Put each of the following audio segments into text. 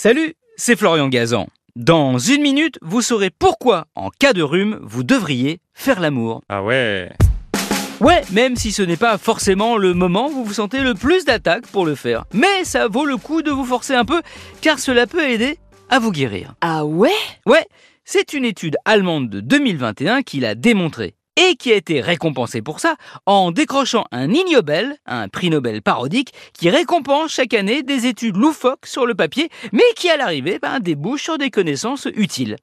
Salut, c'est Florian Gazan. Dans une minute, vous saurez pourquoi, en cas de rhume, vous devriez faire l'amour. Ah ouais Ouais, même si ce n'est pas forcément le moment où vous vous sentez le plus d'attaque pour le faire. Mais ça vaut le coup de vous forcer un peu, car cela peut aider à vous guérir. Ah ouais? Ouais, c'est une étude allemande de 2021 qui l'a démontré et qui a été récompensée pour ça en décrochant un Ig Nobel, un prix Nobel parodique, qui récompense chaque année des études loufoques sur le papier, mais qui à l'arrivée ben, débouche sur des connaissances utiles.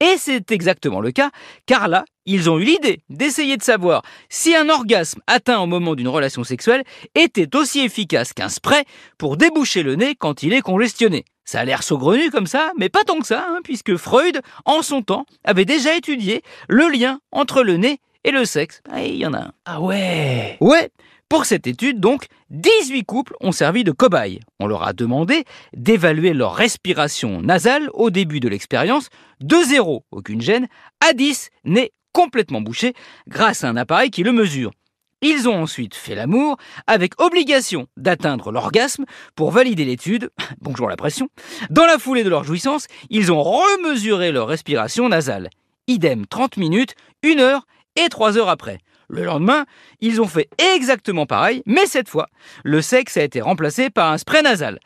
Et c'est exactement le cas, car là, ils ont eu l'idée d'essayer de savoir si un orgasme atteint au moment d'une relation sexuelle était aussi efficace qu'un spray pour déboucher le nez quand il est congestionné. Ça a l'air saugrenu comme ça, mais pas tant que ça, hein, puisque Freud, en son temps, avait déjà étudié le lien entre le nez et le sexe. Ah, il y en a un. Ah ouais Ouais, pour cette étude, donc, 18 couples ont servi de cobayes. On leur a demandé d'évaluer leur respiration nasale au début de l'expérience, de 0, aucune gêne, à 10, nez complètement bouché, grâce à un appareil qui le mesure. Ils ont ensuite fait l'amour, avec obligation d'atteindre l'orgasme pour valider l'étude, bonjour la pression. Dans la foulée de leur jouissance, ils ont remesuré leur respiration nasale. Idem 30 minutes, 1 heure et 3 heures après. Le lendemain, ils ont fait exactement pareil, mais cette fois, le sexe a été remplacé par un spray nasal.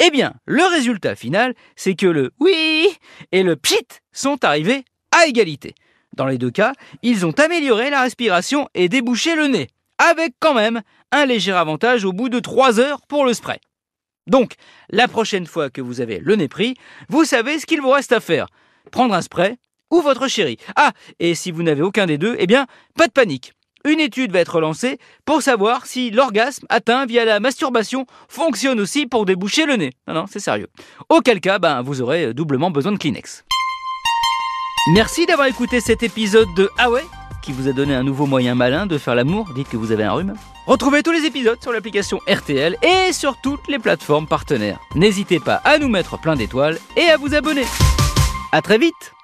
Eh bien, le résultat final, c'est que le oui et le pchit sont arrivés à égalité. Dans les deux cas, ils ont amélioré la respiration et débouché le nez, avec quand même un léger avantage au bout de 3 heures pour le spray. Donc, la prochaine fois que vous avez le nez pris, vous savez ce qu'il vous reste à faire. Prendre un spray ou votre chérie. Ah, et si vous n'avez aucun des deux, eh bien, pas de panique. Une étude va être lancée pour savoir si l'orgasme atteint via la masturbation fonctionne aussi pour déboucher le nez. Non, non, c'est sérieux. Auquel cas, ben, vous aurez doublement besoin de Kleenex. Merci d'avoir écouté cet épisode de Ah ouais qui vous a donné un nouveau moyen malin de faire l'amour. Dites que vous avez un rhume. Retrouvez tous les épisodes sur l'application RTL et sur toutes les plateformes partenaires. N'hésitez pas à nous mettre plein d'étoiles et à vous abonner. À très vite